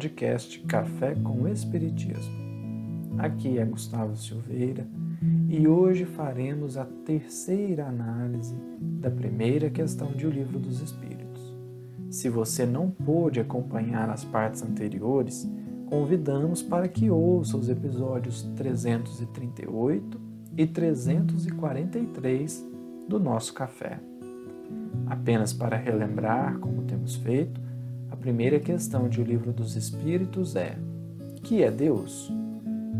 podcast Café com Espiritismo. Aqui é Gustavo Silveira e hoje faremos a terceira análise da primeira questão de O Livro dos Espíritos. Se você não pôde acompanhar as partes anteriores, convidamos para que ouça os episódios 338 e 343 do nosso café. Apenas para relembrar, como temos feito, a primeira questão de O Livro dos Espíritos é: que é Deus?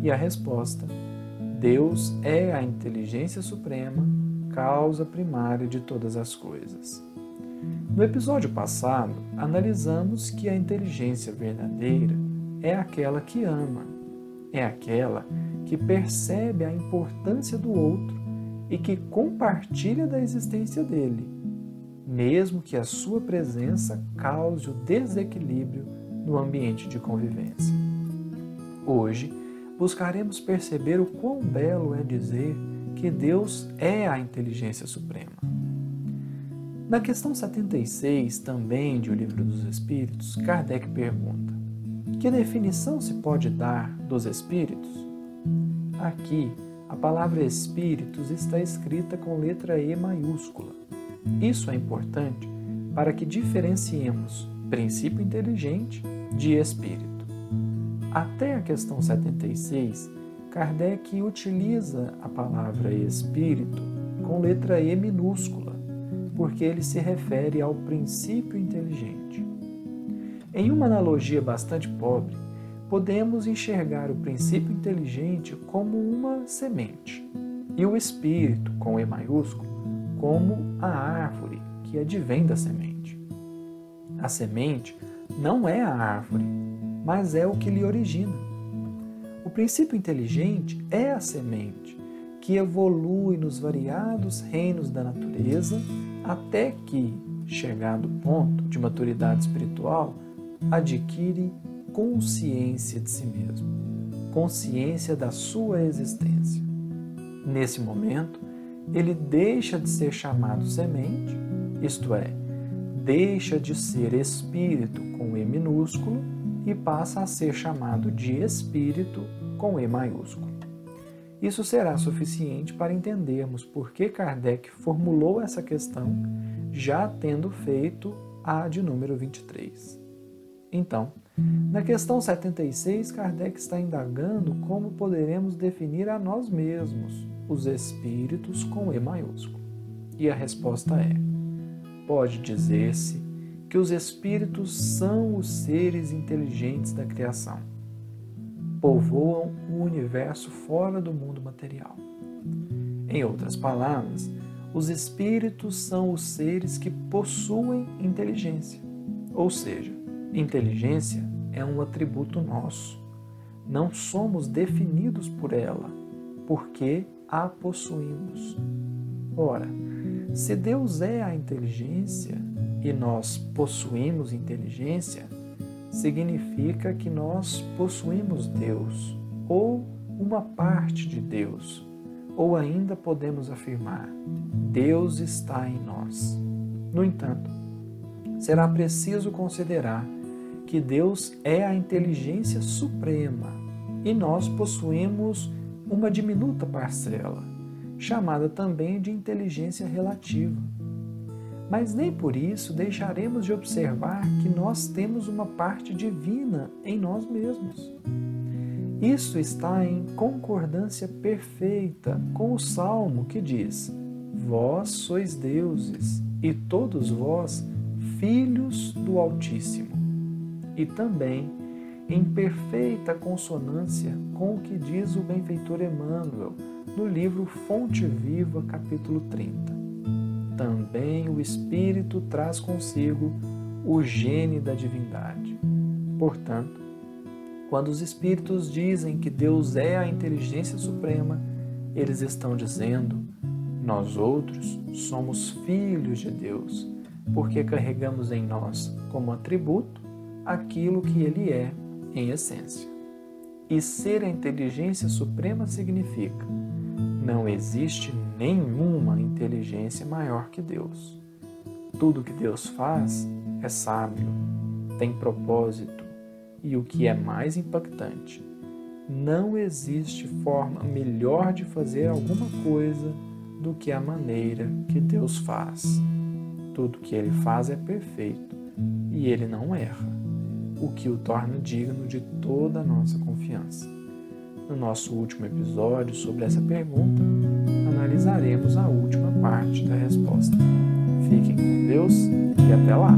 E a resposta: Deus é a inteligência suprema, causa primária de todas as coisas. No episódio passado, analisamos que a inteligência verdadeira é aquela que ama, é aquela que percebe a importância do outro e que compartilha da existência dele, mesmo que a sua presença cause o desequilíbrio no ambiente de convivência. Hoje, buscaremos perceber o quão belo é dizer que Deus é a inteligência suprema. Na questão 76, também de O Livro dos Espíritos, Kardec pergunta: Que definição se pode dar dos espíritos? Aqui, a palavra espíritos está escrita com letra E maiúscula. Isso é importante para que diferenciemos princípio inteligente de espírito. Até a questão 76, Kardec utiliza a palavra espírito com letra E minúscula, porque ele se refere ao princípio inteligente. Em uma analogia bastante pobre, podemos enxergar o princípio inteligente como uma semente e o espírito, com E maiúsculo, como a árvore que advém da semente. A semente não é a árvore, mas é o que lhe origina. O princípio inteligente é a semente que evolui nos variados reinos da natureza até que, chegado o ponto de maturidade espiritual, adquire consciência de si mesmo, consciência da sua existência. Nesse momento, ele deixa de ser chamado semente, isto é, deixa de ser espírito com E minúsculo e passa a ser chamado de espírito com E maiúsculo. Isso será suficiente para entendermos por que Kardec formulou essa questão, já tendo feito a de número 23. Então, na questão 76, Kardec está indagando como poderemos definir a nós mesmos, os espíritos com E maiúsculo. E a resposta é: pode dizer-se que os espíritos são os seres inteligentes da criação. Povoam o universo fora do mundo material. Em outras palavras, os espíritos são os seres que possuem inteligência, ou seja, Inteligência é um atributo nosso. Não somos definidos por ela, porque a possuímos. Ora, se Deus é a inteligência e nós possuímos inteligência, significa que nós possuímos Deus ou uma parte de Deus. Ou ainda podemos afirmar: Deus está em nós. No entanto, será preciso considerar que Deus é a inteligência suprema e nós possuímos uma diminuta parcela, chamada também de inteligência relativa. Mas nem por isso deixaremos de observar que nós temos uma parte divina em nós mesmos. Isso está em concordância perfeita com o salmo que diz: Vós sois deuses, e todos vós filhos do Altíssimo e também em perfeita consonância com o que diz o benfeitor Emmanuel no livro Fonte Viva, capítulo 30. Também o Espírito traz consigo o gene da divindade. Portanto, quando os Espíritos dizem que Deus é a inteligência suprema, eles estão dizendo: nós outros somos filhos de Deus, porque carregamos em nós como atributo aquilo que ele é em essência. E ser a inteligência suprema significa: não existe nenhuma inteligência maior que Deus. Tudo que Deus faz é sábio, tem propósito e o que é mais impactante, não existe forma melhor de fazer alguma coisa do que a maneira que Deus faz. Tudo que ele faz é perfeito e ele não erra, o que o torna digno de toda a nossa confiança. No nosso último episódio sobre essa pergunta, analisaremos a última parte da resposta. Fiquem com Deus e até lá!